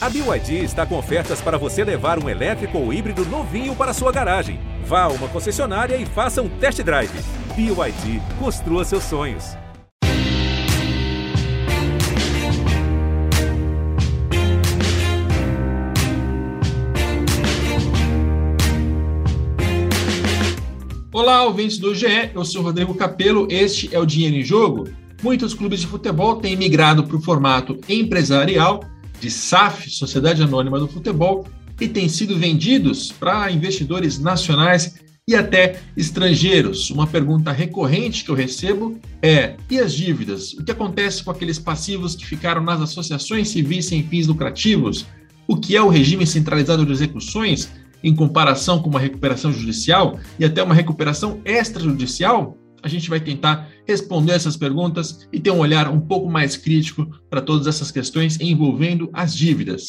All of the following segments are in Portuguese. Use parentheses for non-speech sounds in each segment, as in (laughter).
A BYD está com ofertas para você levar um elétrico ou híbrido novinho para sua garagem. Vá a uma concessionária e faça um test drive. BYD, construa seus sonhos. Olá, ouvintes do GE, eu sou Rodrigo Capello, este é o Dinheiro em Jogo. Muitos clubes de futebol têm migrado para o formato empresarial de SAF, Sociedade Anônima do Futebol, e têm sido vendidos para investidores nacionais e até estrangeiros. Uma pergunta recorrente que eu recebo é: e as dívidas? O que acontece com aqueles passivos que ficaram nas associações civis sem fins lucrativos? O que é o regime centralizado de execuções em comparação com uma recuperação judicial e até uma recuperação extrajudicial? A gente vai tentar responder essas perguntas e ter um olhar um pouco mais crítico para todas essas questões envolvendo as dívidas.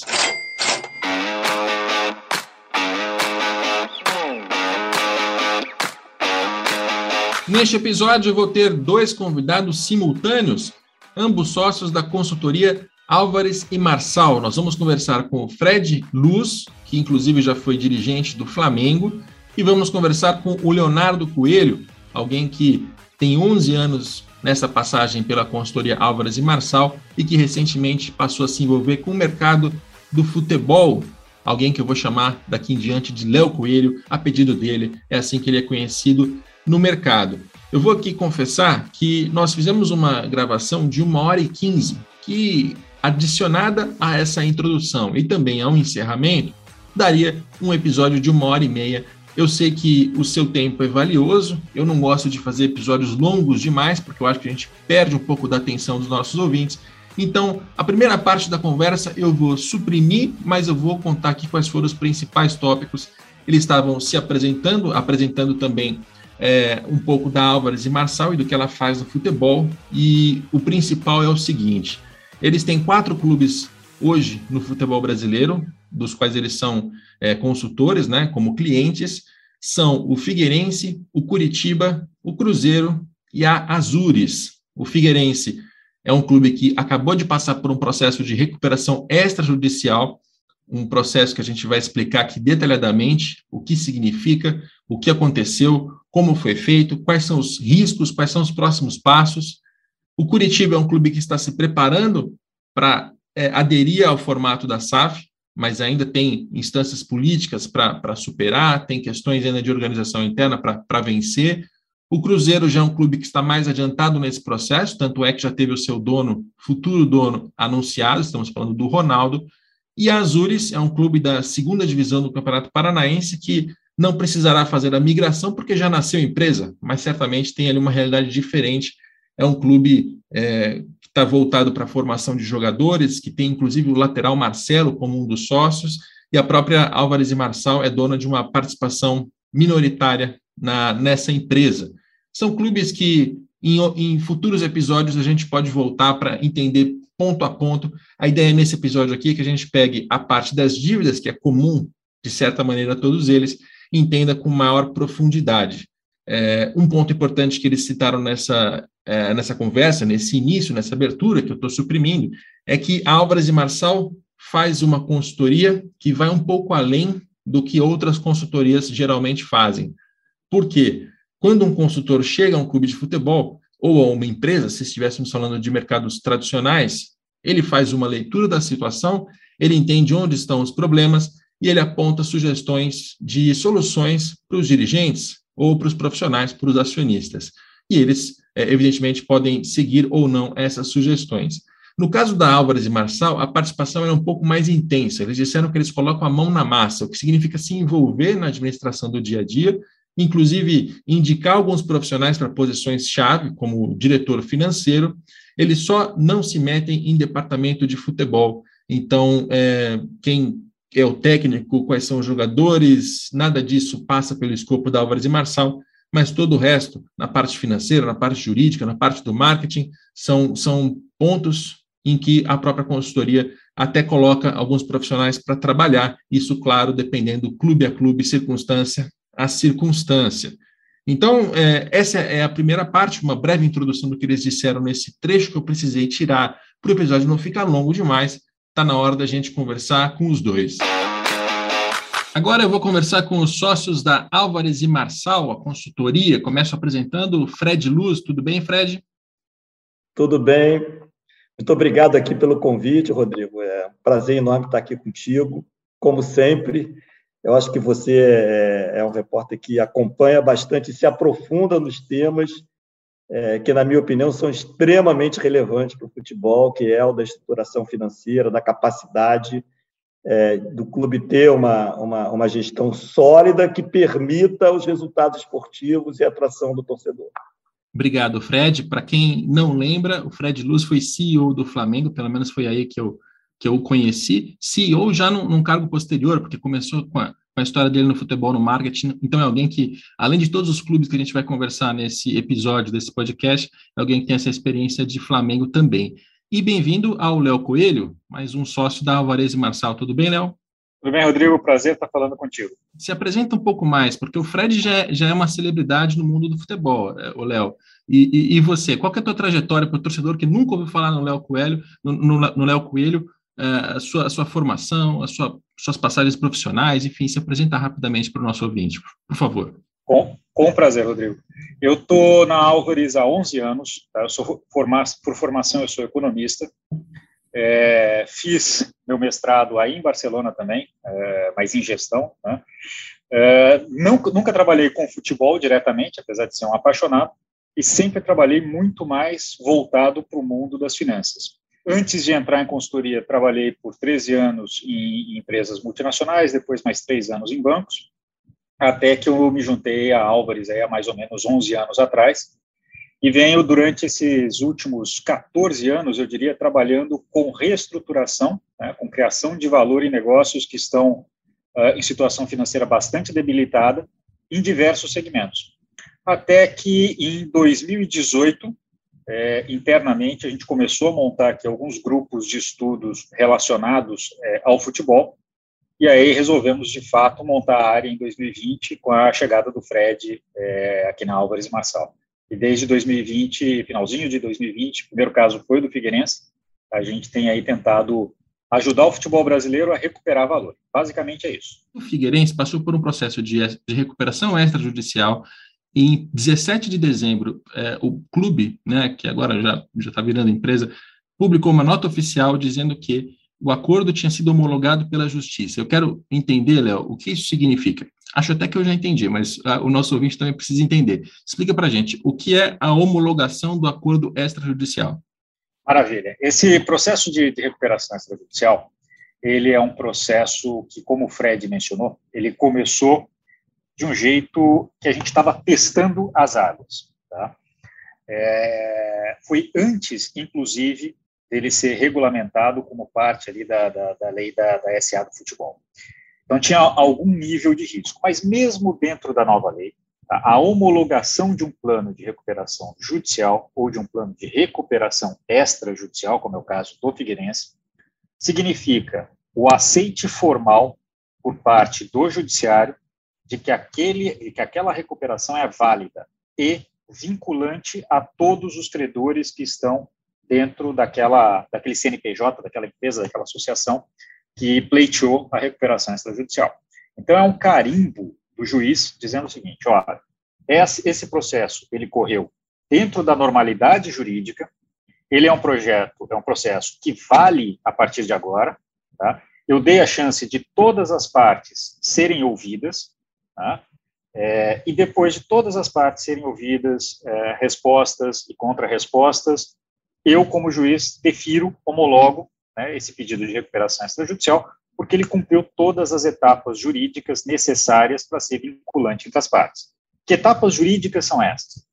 Neste episódio, eu vou ter dois convidados simultâneos, ambos sócios da consultoria Álvares e Marçal. Nós vamos conversar com o Fred Luz, que inclusive já foi dirigente do Flamengo, e vamos conversar com o Leonardo Coelho, alguém que tem 11 anos nessa passagem pela consultoria Álvares e Marçal e que recentemente passou a se envolver com o mercado do futebol. Alguém que eu vou chamar daqui em diante de Léo Coelho, a pedido dele, é assim que ele é conhecido no mercado. Eu vou aqui confessar que nós fizemos uma gravação de uma hora e quinze, que adicionada a essa introdução e também ao encerramento, daria um episódio de uma hora e meia. Eu sei que o seu tempo é valioso, eu não gosto de fazer episódios longos demais, porque eu acho que a gente perde um pouco da atenção dos nossos ouvintes. Então, a primeira parte da conversa eu vou suprimir, mas eu vou contar aqui quais foram os principais tópicos. Eles estavam se apresentando, apresentando também é, um pouco da Álvares e Marçal e do que ela faz no futebol. E o principal é o seguinte: eles têm quatro clubes hoje no futebol brasileiro, dos quais eles são é, consultores, né, como clientes, são o Figueirense, o Curitiba, o Cruzeiro e a Azures. O Figueirense é um clube que acabou de passar por um processo de recuperação extrajudicial, um processo que a gente vai explicar aqui detalhadamente o que significa, o que aconteceu, como foi feito, quais são os riscos, quais são os próximos passos. O Curitiba é um clube que está se preparando para é, aderir ao formato da SAF, mas ainda tem instâncias políticas para superar, tem questões ainda de organização interna para vencer. O Cruzeiro já é um clube que está mais adiantado nesse processo, tanto é que já teve o seu dono, futuro dono, anunciado, estamos falando do Ronaldo. E a Azures é um clube da segunda divisão do Campeonato Paranaense que não precisará fazer a migração porque já nasceu empresa, mas certamente tem ali uma realidade diferente é um clube é, está voltado para a formação de jogadores, que tem inclusive o lateral Marcelo como um dos sócios, e a própria Álvares e Marçal é dona de uma participação minoritária na, nessa empresa. São clubes que, em, em futuros episódios, a gente pode voltar para entender ponto a ponto. A ideia nesse episódio aqui é que a gente pegue a parte das dívidas, que é comum, de certa maneira, a todos eles, e entenda com maior profundidade. É, um ponto importante que eles citaram nessa, é, nessa conversa, nesse início, nessa abertura que eu estou suprimindo, é que a Álvares e Marçal faz uma consultoria que vai um pouco além do que outras consultorias geralmente fazem. Por quê? Quando um consultor chega a um clube de futebol ou a uma empresa, se estivéssemos falando de mercados tradicionais, ele faz uma leitura da situação, ele entende onde estão os problemas e ele aponta sugestões de soluções para os dirigentes ou para os profissionais, para os acionistas. E eles, evidentemente, podem seguir ou não essas sugestões. No caso da Álvares e Marçal, a participação é um pouco mais intensa. Eles disseram que eles colocam a mão na massa, o que significa se envolver na administração do dia a dia, inclusive indicar alguns profissionais para posições-chave, como diretor financeiro. Eles só não se metem em departamento de futebol. Então, é, quem é o técnico, quais são os jogadores, nada disso passa pelo escopo da Álvares e Marçal, mas todo o resto, na parte financeira, na parte jurídica, na parte do marketing, são, são pontos em que a própria consultoria até coloca alguns profissionais para trabalhar, isso, claro, dependendo clube a clube, circunstância a circunstância. Então, é, essa é a primeira parte, uma breve introdução do que eles disseram nesse trecho que eu precisei tirar para o episódio não ficar longo demais, está na hora da gente conversar com os dois. Agora eu vou conversar com os sócios da Álvares e Marçal, a consultoria. Começo apresentando o Fred Luz. Tudo bem, Fred? Tudo bem. Muito obrigado aqui pelo convite, Rodrigo. É um prazer enorme estar aqui contigo. Como sempre, eu acho que você é, é um repórter que acompanha bastante e se aprofunda nos temas é, que, na minha opinião, são extremamente relevantes para o futebol, que é o da estruturação financeira, da capacidade é, do clube ter uma, uma, uma gestão sólida que permita os resultados esportivos e a atração do torcedor. Obrigado, Fred. Para quem não lembra, o Fred Luz foi CEO do Flamengo, pelo menos foi aí que eu, que eu o conheci. CEO já num, num cargo posterior, porque começou com a, com a história dele no futebol, no marketing. Então, é alguém que, além de todos os clubes que a gente vai conversar nesse episódio desse podcast, é alguém que tem essa experiência de Flamengo também. E bem-vindo ao Léo Coelho, mais um sócio da Alvarez e Marçal. Tudo bem, Léo? Tudo bem, Rodrigo? Prazer estar falando contigo. Se apresenta um pouco mais, porque o Fred já é, já é uma celebridade no mundo do futebol, é, o Léo. E, e, e, você, qual é a tua trajetória para o torcedor que nunca ouviu falar no Léo Coelho, no, Léo Coelho, é, a, sua, a sua formação, as sua, suas passagens profissionais, enfim, se apresenta rapidamente para o nosso ouvinte, por favor. Com, com prazer, Rodrigo. Eu estou na Álvares há 11 anos, tá? eu sou formar, por formação eu sou economista, é, fiz meu mestrado aí em Barcelona também, é, mas em gestão, né? é, nunca, nunca trabalhei com futebol diretamente, apesar de ser um apaixonado, e sempre trabalhei muito mais voltado para o mundo das finanças. Antes de entrar em consultoria, trabalhei por 13 anos em, em empresas multinacionais, depois mais três anos em bancos, até que eu me juntei a Álvares aí há mais ou menos 11 anos atrás, e venho durante esses últimos 14 anos, eu diria, trabalhando com reestruturação, né, com criação de valor em negócios que estão uh, em situação financeira bastante debilitada, em diversos segmentos. Até que em 2018, é, internamente, a gente começou a montar aqui alguns grupos de estudos relacionados é, ao futebol, e aí resolvemos, de fato, montar a área em 2020 com a chegada do Fred é, aqui na Álvares Marçal. E desde 2020, finalzinho de 2020, o primeiro caso foi do Figueirense, a gente tem aí tentado ajudar o futebol brasileiro a recuperar valor. Basicamente é isso. O Figueirense passou por um processo de, de recuperação extrajudicial. Em 17 de dezembro, é, o clube, né, que agora já está virando empresa, publicou uma nota oficial dizendo que o acordo tinha sido homologado pela justiça. Eu quero entender, Léo, o que isso significa. Acho até que eu já entendi, mas ah, o nosso ouvinte também precisa entender. Explica para a gente o que é a homologação do acordo extrajudicial. Maravilha. Esse processo de, de recuperação extrajudicial, ele é um processo que, como o Fred mencionou, ele começou de um jeito que a gente estava testando as águas. Tá? É, foi antes, inclusive, dele ser regulamentado como parte ali da, da, da lei da, da SA do futebol. Então, tinha algum nível de risco. Mas, mesmo dentro da nova lei, tá, a homologação de um plano de recuperação judicial ou de um plano de recuperação extrajudicial, como é o caso do Figueirense, significa o aceite formal por parte do judiciário de que, aquele, que aquela recuperação é válida e vinculante a todos os credores que estão dentro daquela, daquele CNPJ, daquela empresa, daquela associação que pleiteou a recuperação extrajudicial. Então, é um carimbo do juiz dizendo o seguinte, olha, esse processo, ele correu dentro da normalidade jurídica, ele é um projeto, é um processo que vale a partir de agora, tá? Eu dei a chance de todas as partes serem ouvidas, tá? É, e depois de todas as partes serem ouvidas, é, respostas e contra-respostas, eu, como juiz, defiro, homologo né, esse pedido de recuperação extrajudicial, porque ele cumpriu todas as etapas jurídicas necessárias para ser vinculante entre as partes. Que etapas jurídicas são essas?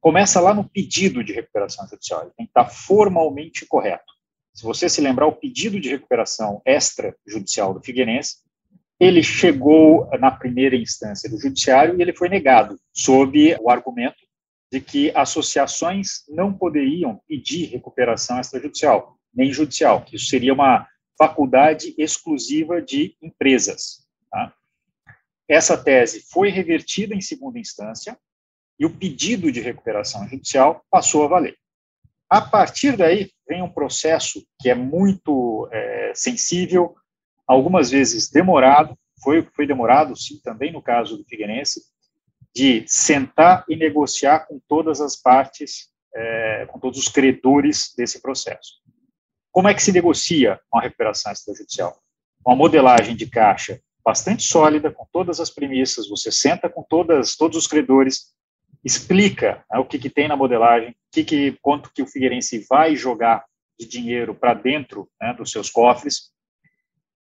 Começa lá no pedido de recuperação judicial, ele tem que estar formalmente correto. Se você se lembrar, o pedido de recuperação extrajudicial do Figueirense, ele chegou na primeira instância do judiciário e ele foi negado, sob o argumento de que associações não poderiam pedir recuperação extrajudicial, nem judicial, que isso seria uma faculdade exclusiva de empresas. Tá? Essa tese foi revertida em segunda instância e o pedido de recuperação judicial passou a valer. A partir daí, vem um processo que é muito é, sensível, algumas vezes demorado, foi, foi demorado, sim, também no caso do Figueirense, de sentar e negociar com todas as partes, é, com todos os credores desse processo. Como é que se negocia uma recuperação extrajudicial? Uma modelagem de caixa bastante sólida, com todas as premissas, você senta com todas, todos os credores, explica né, o que, que tem na modelagem, que que, quanto que o Figueirense vai jogar de dinheiro para dentro né, dos seus cofres,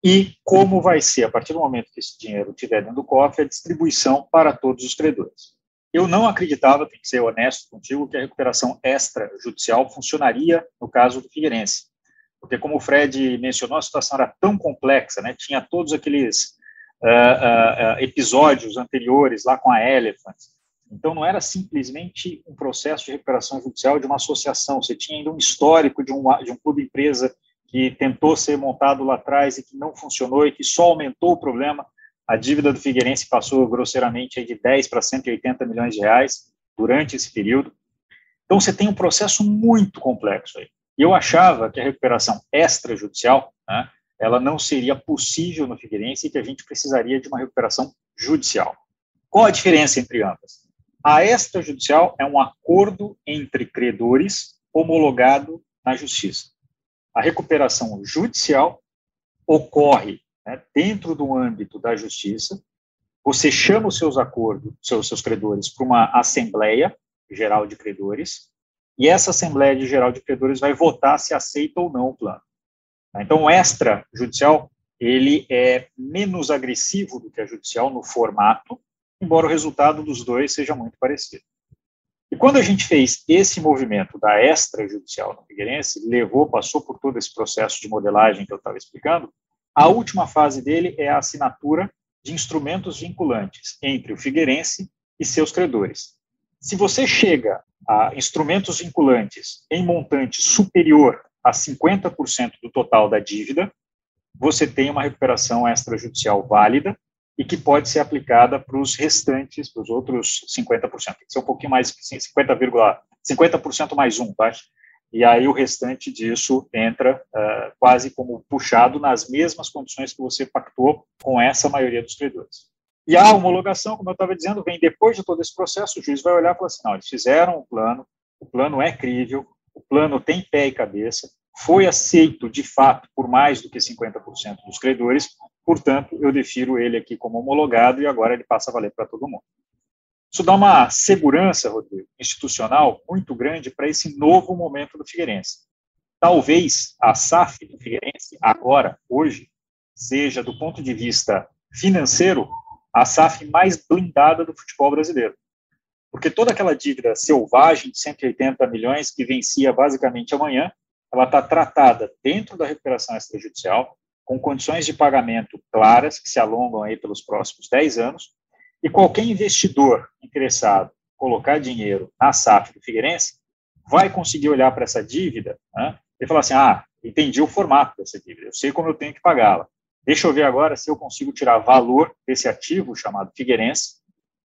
e como vai ser, a partir do momento que esse dinheiro estiver dentro do cofre, a distribuição para todos os credores. Eu não acreditava, tem que ser honesto contigo, que a recuperação extrajudicial funcionaria no caso do Figueirense. Porque, como o Fred mencionou, a situação era tão complexa, né? tinha todos aqueles uh, uh, episódios anteriores lá com a Elephant. Então, não era simplesmente um processo de recuperação judicial de uma associação, você tinha ainda um histórico de um, de um clube-empresa que tentou ser montado lá atrás e que não funcionou e que só aumentou o problema. A dívida do Figueirense passou grosseiramente de 10 para 180 milhões de reais durante esse período. Então, você tem um processo muito complexo aí. Eu achava que a recuperação extrajudicial, né, ela não seria possível no Figueirense e que a gente precisaria de uma recuperação judicial. Qual a diferença entre ambas? A extrajudicial é um acordo entre credores homologado na justiça. A recuperação judicial ocorre né, dentro do âmbito da justiça. Você chama os seus acordos, seus, seus credores, para uma assembleia geral de credores, e essa assembleia de geral de credores vai votar se aceita ou não o plano. Então, o extrajudicial ele é menos agressivo do que a judicial no formato, embora o resultado dos dois seja muito parecido. E quando a gente fez esse movimento da extrajudicial no Figueirense, levou, passou por todo esse processo de modelagem que eu estava explicando, a última fase dele é a assinatura de instrumentos vinculantes entre o Figueirense e seus credores. Se você chega a instrumentos vinculantes em montante superior a 50% do total da dívida, você tem uma recuperação extrajudicial válida e que pode ser aplicada para os restantes, para os outros 50%. Tem que ser um pouquinho mais, 50,50% 50 mais um, tá? E aí o restante disso entra uh, quase como puxado nas mesmas condições que você pactou com essa maioria dos credores. E a homologação, como eu estava dizendo, vem depois de todo esse processo, o juiz vai olhar e falar assim, não, eles fizeram o plano, o plano é crível, o plano tem pé e cabeça, foi aceito de fato por mais do que 50% dos credores, portanto, eu defiro ele aqui como homologado e agora ele passa a valer para todo mundo. Isso dá uma segurança, Rodrigo, institucional muito grande para esse novo momento do Figueirense. Talvez a SAF do Figueirense, agora, hoje, seja, do ponto de vista financeiro, a SAF mais blindada do futebol brasileiro. Porque toda aquela dívida selvagem de 180 milhões que vencia basicamente amanhã, ela está tratada dentro da recuperação extrajudicial, com condições de pagamento claras, que se alongam aí pelos próximos 10 anos, e qualquer investidor interessado em colocar dinheiro na SAF do Figueirense vai conseguir olhar para essa dívida né, e falar assim, ah, entendi o formato dessa dívida, eu sei como eu tenho que pagá-la. Deixa eu ver agora se eu consigo tirar valor desse ativo chamado Figueirense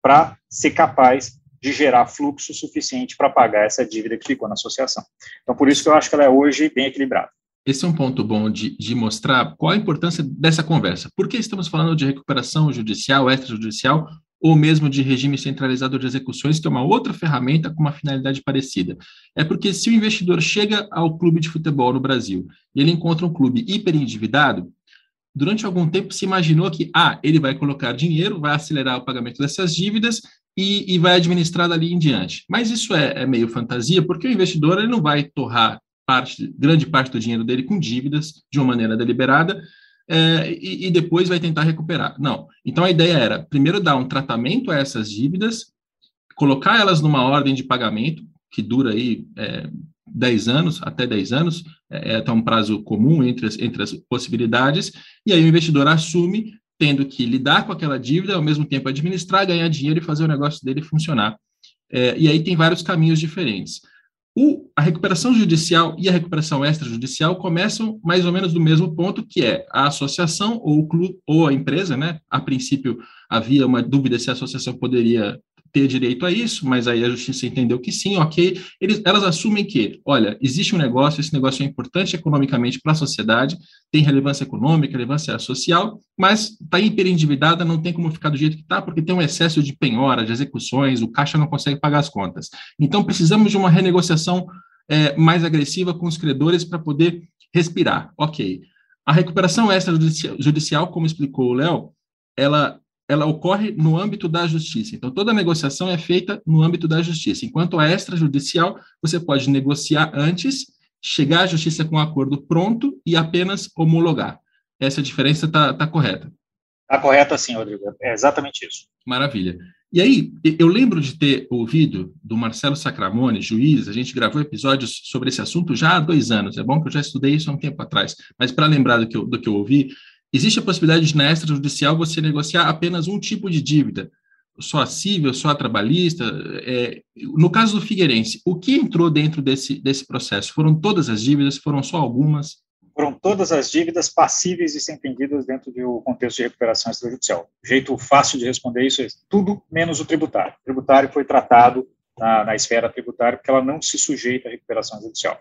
para ser capaz de gerar fluxo suficiente para pagar essa dívida que ficou na associação. Então, por isso que eu acho que ela é hoje bem equilibrada. Esse é um ponto bom de, de, mostrar qual a importância dessa conversa. Por que estamos falando de recuperação judicial, extrajudicial, ou mesmo de regime centralizado de execuções, que é uma outra ferramenta com uma finalidade parecida? É porque se o investidor chega ao clube de futebol no Brasil e ele encontra um clube hiperendividado, durante algum tempo se imaginou que, ah, ele vai colocar dinheiro, vai acelerar o pagamento dessas dívidas e, e vai administrar dali em diante. Mas isso é, é meio fantasia, porque o investidor ele não vai torrar parte, grande parte do dinheiro dele com dívidas de uma maneira deliberada é, e, e, depois vai tentar recuperar. Não. Então a ideia era primeiro dar um tratamento a essas dívidas, colocar elas numa ordem de pagamento que dura aí é, 10 anos, até 10 anos, é, é até um prazo comum entre as, entre as possibilidades, e aí o investidor assume tendo que lidar com aquela dívida, ao mesmo tempo administrar, ganhar dinheiro e fazer o negócio dele funcionar. É, e aí tem vários caminhos diferentes. O, a recuperação judicial e a recuperação extrajudicial começam mais ou menos do mesmo ponto, que é a associação ou o clube ou a empresa, né? A princípio havia uma dúvida se a associação poderia ter direito a isso, mas aí a justiça entendeu que sim, ok. Eles, elas assumem que, olha, existe um negócio, esse negócio é importante economicamente para a sociedade, tem relevância econômica, relevância social, mas está hiperendividada, não tem como ficar do jeito que está, porque tem um excesso de penhora, de execuções, o caixa não consegue pagar as contas. Então, precisamos de uma renegociação é, mais agressiva com os credores para poder respirar. Ok. A recuperação extrajudicial, como explicou o Léo, ela ela ocorre no âmbito da justiça. Então, toda negociação é feita no âmbito da justiça. Enquanto a extrajudicial, você pode negociar antes, chegar à justiça com um acordo pronto e apenas homologar. Essa diferença está tá correta. Está correta, sim, Rodrigo. É exatamente isso. Maravilha. E aí, eu lembro de ter ouvido do Marcelo Sacramone, juiz, a gente gravou episódios sobre esse assunto já há dois anos. É bom que eu já estudei isso há um tempo atrás, mas para lembrar do que, eu, do que eu ouvi, Existe a possibilidade de, na extrajudicial, você negociar apenas um tipo de dívida, só a civil, só a trabalhista. É, no caso do Figueirense, o que entrou dentro desse, desse processo? Foram todas as dívidas? Foram só algumas? Foram todas as dívidas passíveis de ser entendidas dentro do contexto de recuperação extrajudicial. O jeito fácil de responder isso é tudo menos o tributário. O tributário foi tratado na, na esfera tributária porque ela não se sujeita à recuperação judicial.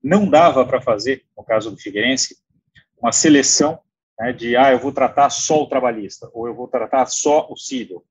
Não dava para fazer, no caso do Figueirense, uma seleção né, de, ah, eu vou tratar só o trabalhista, ou eu vou tratar só o civil,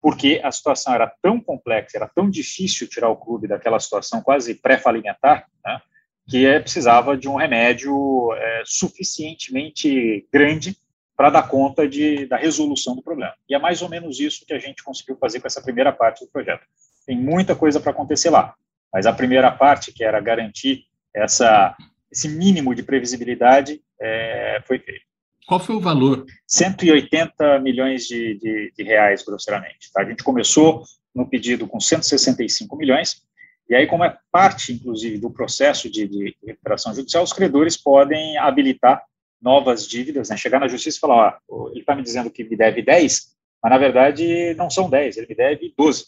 porque a situação era tão complexa, era tão difícil tirar o clube daquela situação quase pré-falimentar, né, que é, precisava de um remédio é, suficientemente grande para dar conta de, da resolução do problema. E é mais ou menos isso que a gente conseguiu fazer com essa primeira parte do projeto. Tem muita coisa para acontecer lá, mas a primeira parte, que era garantir essa, esse mínimo de previsibilidade, é, foi feita. Qual foi o valor? 180 milhões de, de, de reais, grosseiramente. Tá? A gente começou no pedido com 165 milhões, e aí, como é parte, inclusive, do processo de, de recuperação judicial, os credores podem habilitar novas dívidas, né? chegar na justiça e falar, ó, ele está me dizendo que me deve 10, mas, na verdade, não são 10, ele me deve 12.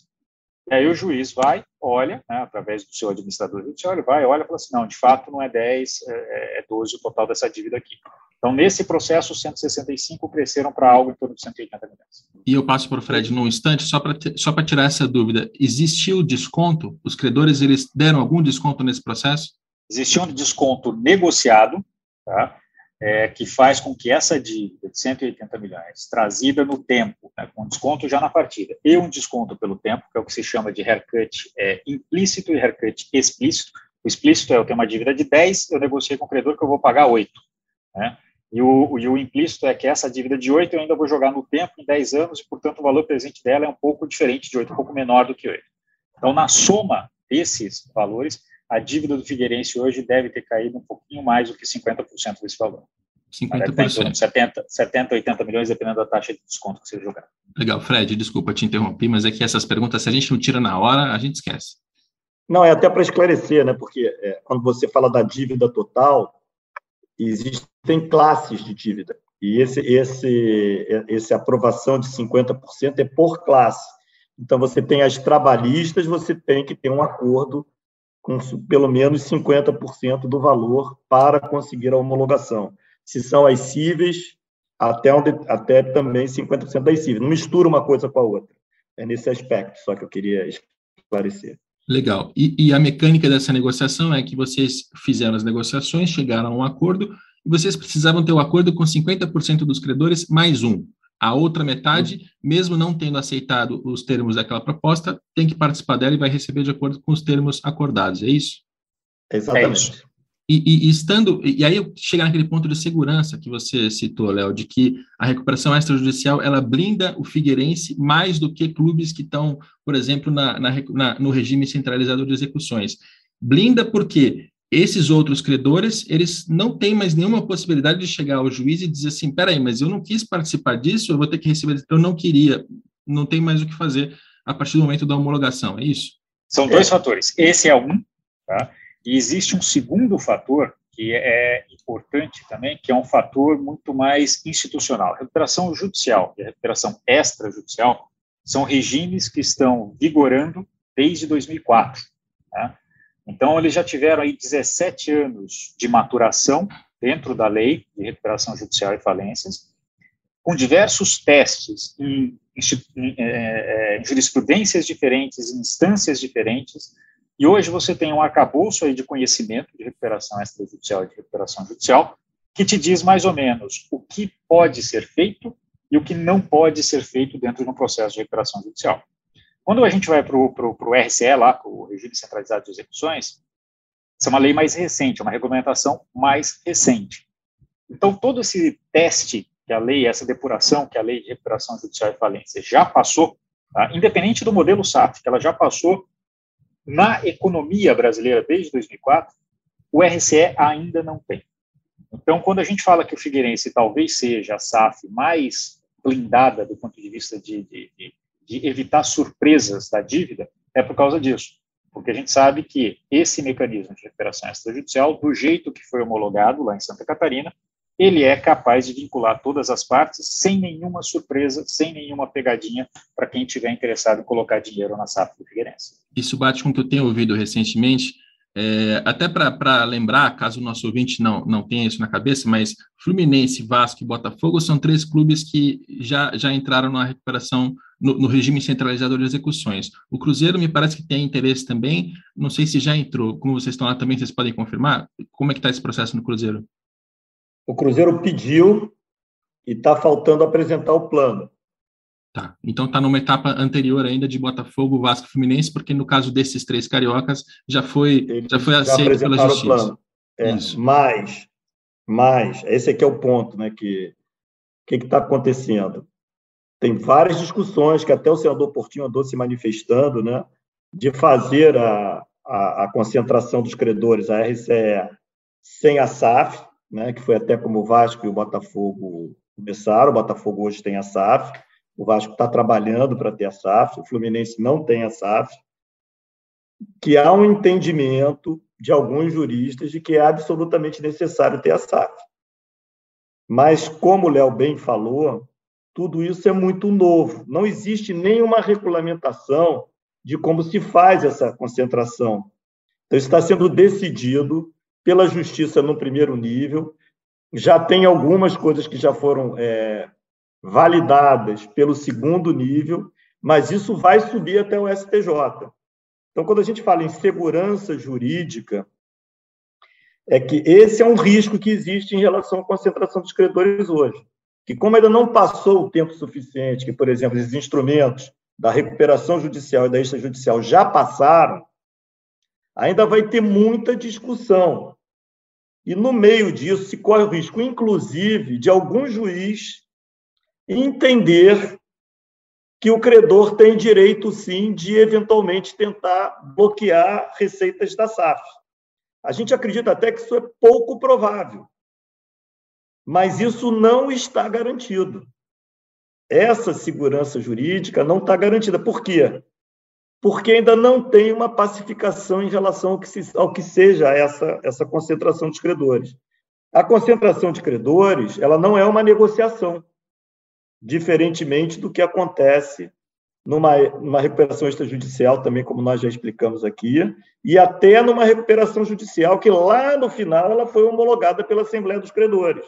E aí o juiz vai, olha, né, através do seu administrador judicial, ele vai, olha e fala assim, não, de fato não é 10, é, é 12 o total dessa dívida aqui. Então, nesse processo, 165 cresceram para algo em torno de 180 milhões. E eu passo para o Fred num instante, só para só tirar essa dúvida. Existiu desconto? Os credores eles deram algum desconto nesse processo? Existiu um desconto negociado, tá? É, que faz com que essa dívida de 180 milhões, trazida no tempo, né, com desconto já na partida, e um desconto pelo tempo, que é o que se chama de haircut é, implícito e haircut explícito. O explícito é eu tenho uma dívida de 10, eu negociei com o credor que eu vou pagar 8. Né? E o, e o implícito é que essa dívida de 8 eu ainda vou jogar no tempo, em 10 anos, e, portanto, o valor presente dela é um pouco diferente de 8, um pouco menor do que 8. Então, na soma desses valores, a dívida do Figueirense hoje deve ter caído um pouquinho mais do que 50% desse valor. 50%. 70, 70, 80 milhões, dependendo da taxa de desconto que você jogar. Legal. Fred, desculpa te interromper, mas é que essas perguntas, se a gente não tira na hora, a gente esquece. Não, é até para esclarecer, né? Porque é, quando você fala da dívida total, existem classes de dívida. E esse, esse, essa aprovação de 50% é por classe. Então, você tem as trabalhistas, você tem que ter um acordo com pelo menos 50% do valor para conseguir a homologação. Se são as cíveis, até, onde, até também 50% das cíveis. Não mistura uma coisa com a outra. É nesse aspecto só que eu queria esclarecer. Legal. E, e, a mecânica dessa negociação é que vocês fizeram as negociações, chegaram a um acordo, e vocês precisavam ter o um acordo com 50% dos credores mais um. A outra metade, mesmo não tendo aceitado os termos daquela proposta, tem que participar dela e vai receber de acordo com os termos acordados, é isso? Exatamente. É isso. E, e, estando, e aí eu chegar naquele ponto de segurança que você citou, Léo, de que a recuperação extrajudicial ela blinda o Figueirense mais do que clubes que estão, por exemplo, na, na, na, no regime centralizado de execuções. Blinda porque esses outros credores, eles não têm mais nenhuma possibilidade de chegar ao juiz e dizer assim, peraí, mas eu não quis participar disso, eu vou ter que receber, eu não queria, não tem mais o que fazer a partir do momento da homologação, é isso? São dois é. fatores. Esse é um, tá? E existe um segundo fator que é importante também, que é um fator muito mais institucional. Recuperação judicial e a recuperação extrajudicial são regimes que estão vigorando desde 2004. Né? Então, eles já tiveram aí 17 anos de maturação dentro da lei de recuperação judicial e falências, com diversos testes em em, é, em jurisprudências diferentes, em instâncias diferentes, e hoje você tem um arcabouço aí de conhecimento de recuperação extrajudicial e de recuperação judicial, que te diz mais ou menos o que pode ser feito e o que não pode ser feito dentro de um processo de recuperação judicial. Quando a gente vai para o RCE, lá, o Regime Centralizado de Execuções, essa é uma lei mais recente, é uma regulamentação mais recente. Então, todo esse teste que a lei, essa depuração que a lei de recuperação judicial e falência já passou, tá? independente do modelo SAF, que ela já passou na economia brasileira desde 2004, o RCE ainda não tem. Então, quando a gente fala que o Figueirense talvez seja a SAF mais blindada do ponto de vista de, de, de, de evitar surpresas da dívida, é por causa disso. Porque a gente sabe que esse mecanismo de recuperação extrajudicial, do jeito que foi homologado lá em Santa Catarina, ele é capaz de vincular todas as partes sem nenhuma surpresa, sem nenhuma pegadinha para quem estiver interessado em colocar dinheiro na SAF do Figueirense. Isso bate com o que eu tenho ouvido recentemente, é, até para lembrar, caso o nosso ouvinte não, não tenha isso na cabeça, mas Fluminense, Vasco e Botafogo são três clubes que já, já entraram na recuperação no, no, regime centralizado de execuções. O Cruzeiro me parece que tem interesse também, não sei se já entrou, como vocês estão lá também, vocês podem confirmar? Como é que está esse processo no Cruzeiro? O Cruzeiro pediu e está faltando apresentar o plano. Tá. Então está numa etapa anterior ainda de Botafogo, Vasco, Fluminense, porque no caso desses três cariocas já foi Eles já foi aceito pela justiça. É, Isso. Mas, mas esse aqui é o ponto, né? Que o que está acontecendo? Tem várias discussões que até o senador Portinho andou se manifestando, né? De fazer a, a, a concentração dos credores, a RCE, sem a SAF, né, que foi até como o Vasco e o Botafogo começaram. O Botafogo hoje tem a SAF, o Vasco está trabalhando para ter a SAF, o Fluminense não tem a SAF. Que há um entendimento de alguns juristas de que é absolutamente necessário ter a SAF. Mas, como o Léo bem falou, tudo isso é muito novo. Não existe nenhuma regulamentação de como se faz essa concentração. Então, está sendo decidido pela justiça no primeiro nível. Já tem algumas coisas que já foram é, validadas pelo segundo nível, mas isso vai subir até o STJ. Então, quando a gente fala em segurança jurídica, é que esse é um risco que existe em relação à concentração dos credores hoje. Que, como ainda não passou o tempo suficiente, que, por exemplo, esses instrumentos da recuperação judicial e da extrajudicial já passaram, ainda vai ter muita discussão. E no meio disso se corre o risco, inclusive, de algum juiz entender que o credor tem direito, sim, de eventualmente tentar bloquear receitas da SAF. A gente acredita até que isso é pouco provável, mas isso não está garantido. Essa segurança jurídica não está garantida. Por quê? porque ainda não tem uma pacificação em relação ao que, se, ao que seja essa, essa concentração de credores. A concentração de credores ela não é uma negociação, diferentemente do que acontece numa, numa recuperação extrajudicial, também como nós já explicamos aqui, e até numa recuperação judicial que lá no final ela foi homologada pela Assembleia dos Credores.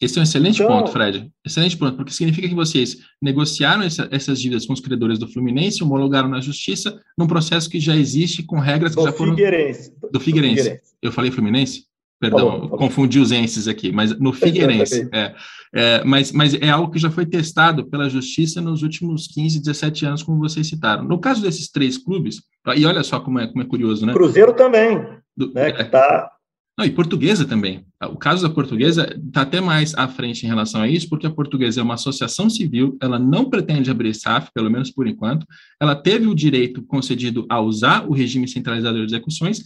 Esse é um excelente então, ponto, Fred. Excelente ponto, porque significa que vocês negociaram essa, essas dívidas com os credores do Fluminense, homologaram na justiça, num processo que já existe com regras que já foram. Figueirense. Do Figueirense. Do Figueirense. Eu falei Fluminense? Perdão, falou, falou. confundi os enses aqui, mas no Figueirense. É, é, mas, mas é algo que já foi testado pela justiça nos últimos 15, 17 anos, como vocês citaram. No caso desses três clubes, e olha só como é, como é curioso, né? Cruzeiro também, Do, né, que está não, e portuguesa também. O caso da portuguesa está até mais à frente em relação a isso, porque a portuguesa é uma associação civil, ela não pretende abrir SAF, pelo menos por enquanto, ela teve o direito concedido a usar o regime centralizado de execuções,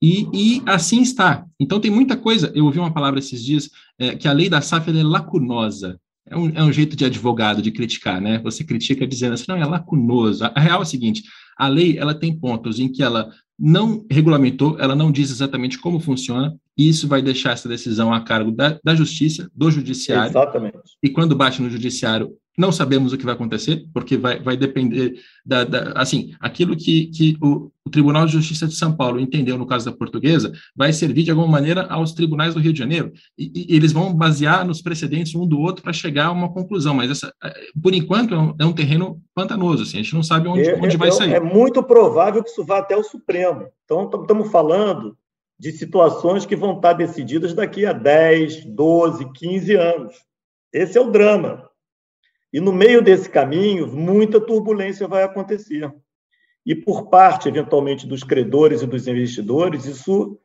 e, e assim está. Então tem muita coisa, eu ouvi uma palavra esses dias, é, que a lei da SAF é lacunosa. É um, é um, jeito de advogado de criticar, né? Você critica dizendo assim, não, é lacunoso. A real é o seguinte, a lei ela tem pontos em que ela não regulamentou, ela não diz exatamente como funciona, e isso vai deixar essa decisão a cargo da, da justiça, do judiciário. Exatamente. E quando bate no judiciário, não sabemos o que vai acontecer, porque vai, vai depender da, da assim, aquilo que, que o, o, Tribunal de Justiça de São Paulo entendeu no caso da portuguesa, vai servir de alguma maneira aos tribunais do Rio de Janeiro, e, e eles vão basear nos precedentes um do outro para chegar a uma conclusão, mas essa, por enquanto é um, é um terreno pantanoso, assim, a gente não sabe onde, é, onde vai é, sair. É muito provável que isso vá até o Supremo. Então, estamos falando de situações que vão estar decididas daqui a 10, 12, 15 anos. Esse é o drama. E no meio desse caminho, muita turbulência vai acontecer. E por parte, eventualmente, dos credores e dos investidores, isso,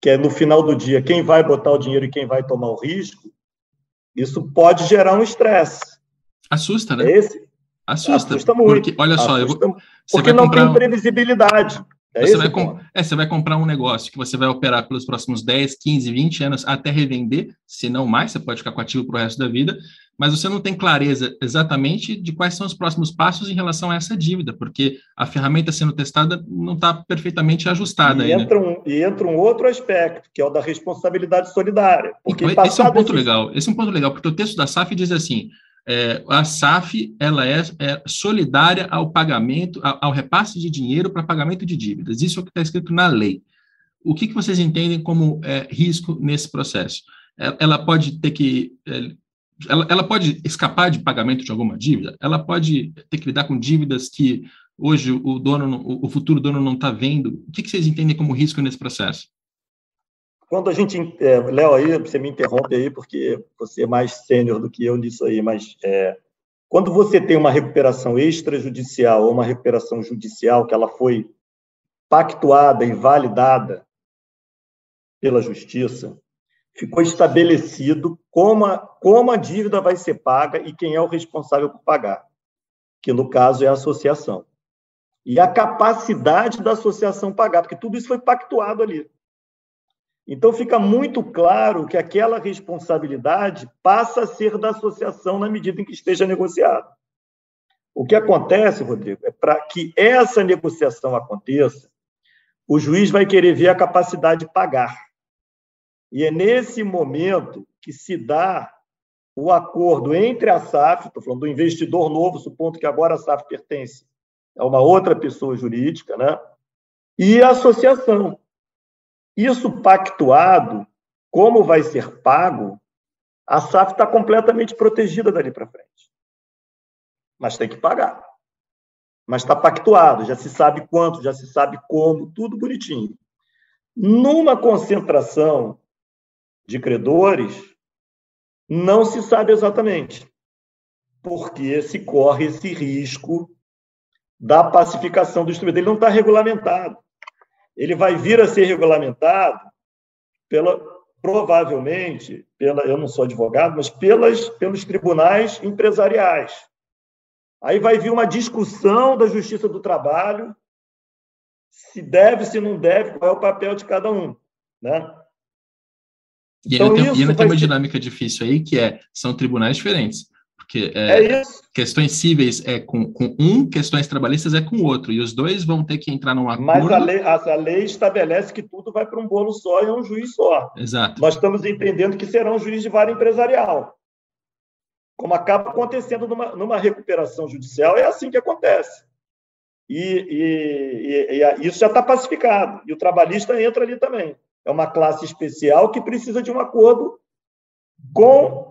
que é no final do dia quem vai botar o dinheiro e quem vai tomar o risco, isso pode gerar um estresse. Assusta, né? Esse, assusta. Assusta muito. Porque, olha só, assusta, eu vou, porque não tem previsibilidade. É você, vai é, você vai comprar um negócio que você vai operar pelos próximos 10, 15, 20 anos até revender, se não mais, você pode ficar com ativo para o resto da vida, mas você não tem clareza exatamente de quais são os próximos passos em relação a essa dívida, porque a ferramenta sendo testada não está perfeitamente ajustada. E, aí, entra né? um, e entra um outro aspecto, que é o da responsabilidade solidária. Porque então, esse é um ponto legal. Esse é um ponto legal, porque o texto da SAF diz assim: é, a SAF ela é, é, solidária ao pagamento, ao, repasse de dinheiro para pagamento de dívidas. Isso é o que está escrito na lei. O que, que vocês entendem como é, risco nesse processo? É, ela pode ter que é, ela, ela pode escapar de pagamento de alguma dívida, ela pode ter que lidar com dívidas que hoje o dono, o futuro dono não está vendo. O que, que vocês entendem como risco nesse processo? Quando a gente, é, Léo, aí você me interrompe aí porque você é mais sênior do que eu nisso aí, mas é, quando você tem uma recuperação extrajudicial ou uma recuperação judicial que ela foi pactuada e validada pela justiça, ficou estabelecido como a, como a dívida vai ser paga e quem é o responsável por pagar, que no caso é a associação. E a capacidade da associação pagar, porque tudo isso foi pactuado ali. Então fica muito claro que aquela responsabilidade passa a ser da associação na medida em que esteja negociado. O que acontece, Rodrigo, é para que essa negociação aconteça, o juiz vai querer ver a capacidade de pagar. E é nesse momento que se dá o acordo entre a SAF, estou falando do investidor novo, supondo que agora a SAF pertence a uma outra pessoa jurídica, né? e a associação. Isso pactuado, como vai ser pago, a SAF está completamente protegida dali para frente. Mas tem que pagar. Mas está pactuado, já se sabe quanto, já se sabe como, tudo bonitinho. Numa concentração de credores, não se sabe exatamente, porque se corre esse risco da pacificação do instrumento. Ele não está regulamentado. Ele vai vir a ser regulamentado pela, provavelmente, pela, eu não sou advogado, mas pelas, pelos tribunais empresariais. Aí vai vir uma discussão da Justiça do Trabalho se deve, se não deve, qual é o papel de cada um, né? E então, ainda, tem, ainda tem uma ser... dinâmica difícil aí, que é, são tribunais diferentes. Porque é, é questões cíveis é com, com, um, questões trabalhistas é com o outro. E os dois vão ter que entrar num acordo. Mas a lei, a, lei estabelece que tudo vai para um bolo só e é um juiz só. Exato. Nós estamos entendendo que será um juiz de vara empresarial. Como acaba acontecendo numa, numa recuperação judicial, é assim que acontece. E, e, e, e isso já está pacificado. E o trabalhista entra ali também é uma classe especial que precisa de um acordo com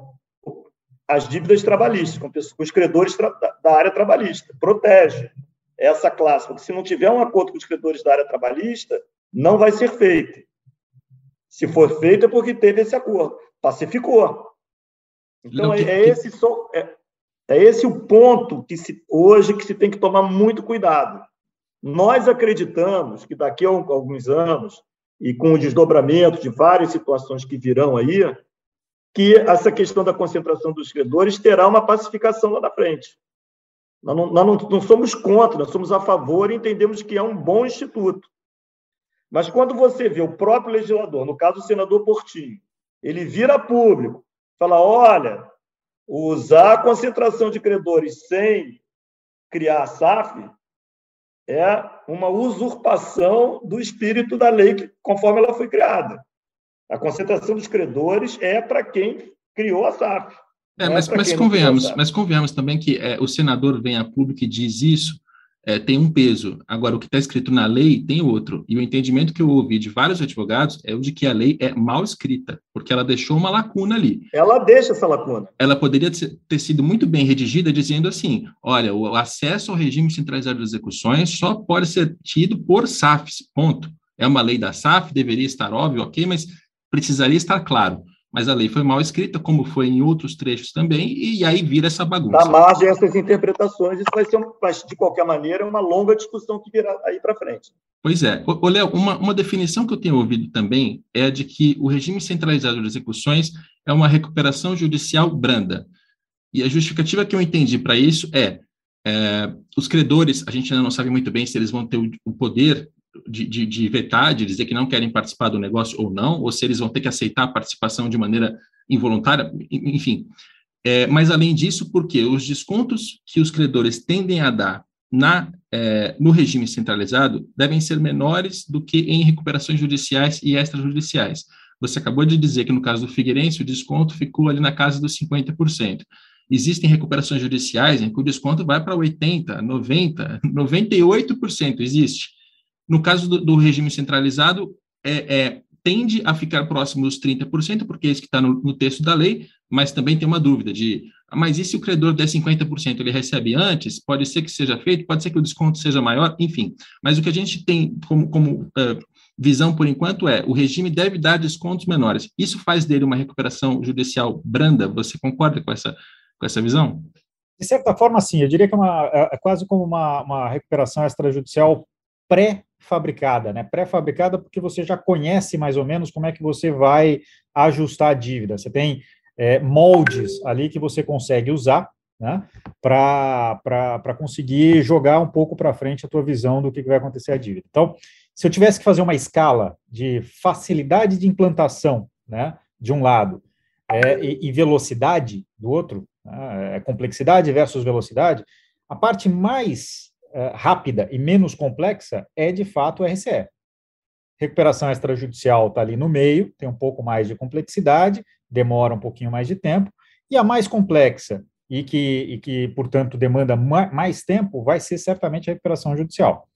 as dívidas trabalhistas, com, os credores da área trabalhista. Protege essa classe, porque se não tiver um acordo com os credores da área trabalhista, não vai ser feito. Se for feito, é porque teve esse acordo. Pacificou. Então, é, é esse, é, é esse o ponto que se, hoje que se tem que tomar muito cuidado. Nós acreditamos que daqui a alguns anos e com o desdobramento de várias situações que virão aí, que essa questão da concentração dos credores terá uma pacificação lá na frente. Nós não, nós não, não somos contra, nós somos a favor e entendemos que é um bom instituto. Mas quando você vê o próprio legislador, no caso o senador Portinho, ele vira público, fala: olha, usar a concentração de credores sem criar a SAF é uma usurpação do espírito da lei conforme ela foi criada. A concentração dos credores é para quem criou a SAF. É, mas, é mas convenhamos, mas convenhamos também que é, o senador vem a público e diz isso, é, tem um peso. Agora, o que está escrito na lei tem outro. E o entendimento que eu ouvi de vários advogados é o de que a lei é mal escrita, porque ela deixou uma lacuna ali. Ela deixa essa lacuna. Ela poderia ter sido muito bem redigida, dizendo assim: olha, o acesso ao regime centralizado de execuções só pode ser tido por SAFs, ponto. É uma lei da SAF, deveria estar óbvio, ok, mas precisaria estar claro mas a lei foi mal escrita, como foi em outros trechos também, e aí vira essa bagunça. Dá margem a essas interpretações, isso vai ser, um, de qualquer maneira, uma longa discussão que virá aí para frente. Pois é. Ô, Léo, uma, uma definição que eu tenho ouvido também é a de que o regime centralizado de execuções é uma recuperação judicial branda. E a justificativa que eu entendi para isso é, é, os credores, a gente ainda não sabe muito bem se eles vão ter o, o poder de, de, de vetar, de dizer que não querem participar do negócio ou não, ou se eles vão ter que aceitar a participação de maneira involuntária, enfim. É, mas, além disso, porque os descontos que os credores tendem a dar na, é, no regime centralizado devem ser menores do que em recuperações judiciais e extrajudiciais. Você acabou de dizer que no caso do Figueirense o desconto ficou ali na casa dos 50%. Existem recuperações judiciais em que o desconto vai para 80%, 90%, 98% existe. No caso do, do regime centralizado, é, é, tende a ficar próximo dos 30%, porque é isso que está no, no, texto da lei, mas também tem uma dúvida de, ah, mas e se o credor der 50%, ele recebe antes? Pode ser que seja feito, pode ser que o desconto seja maior, enfim. Mas o que a gente tem como, como uh, visão, por enquanto, é o regime deve dar descontos menores. Isso faz dele uma recuperação judicial branda? Você concorda com essa, com essa visão? De certa forma, sim. Eu diria que é, uma, é, é quase como uma, uma recuperação extrajudicial pré-fabricada, né? Pré-fabricada porque você já conhece mais ou menos como é que você vai ajustar a dívida. Você tem é, moldes ali que você consegue usar, né? Para conseguir jogar um pouco para frente a tua visão do que vai acontecer a dívida. Então, se eu tivesse que fazer uma escala de facilidade de implantação, né? De um lado, é, e, e, velocidade do outro, né? é, complexidade versus velocidade, a parte mais uh, rápida e menos complexa é, de fato, o RCE. Recuperação extrajudicial está ali no meio, tem um pouco mais de complexidade, demora um pouquinho mais de tempo, e a mais complexa e que, e que portanto, demanda mais tempo vai ser certamente a recuperação judicial.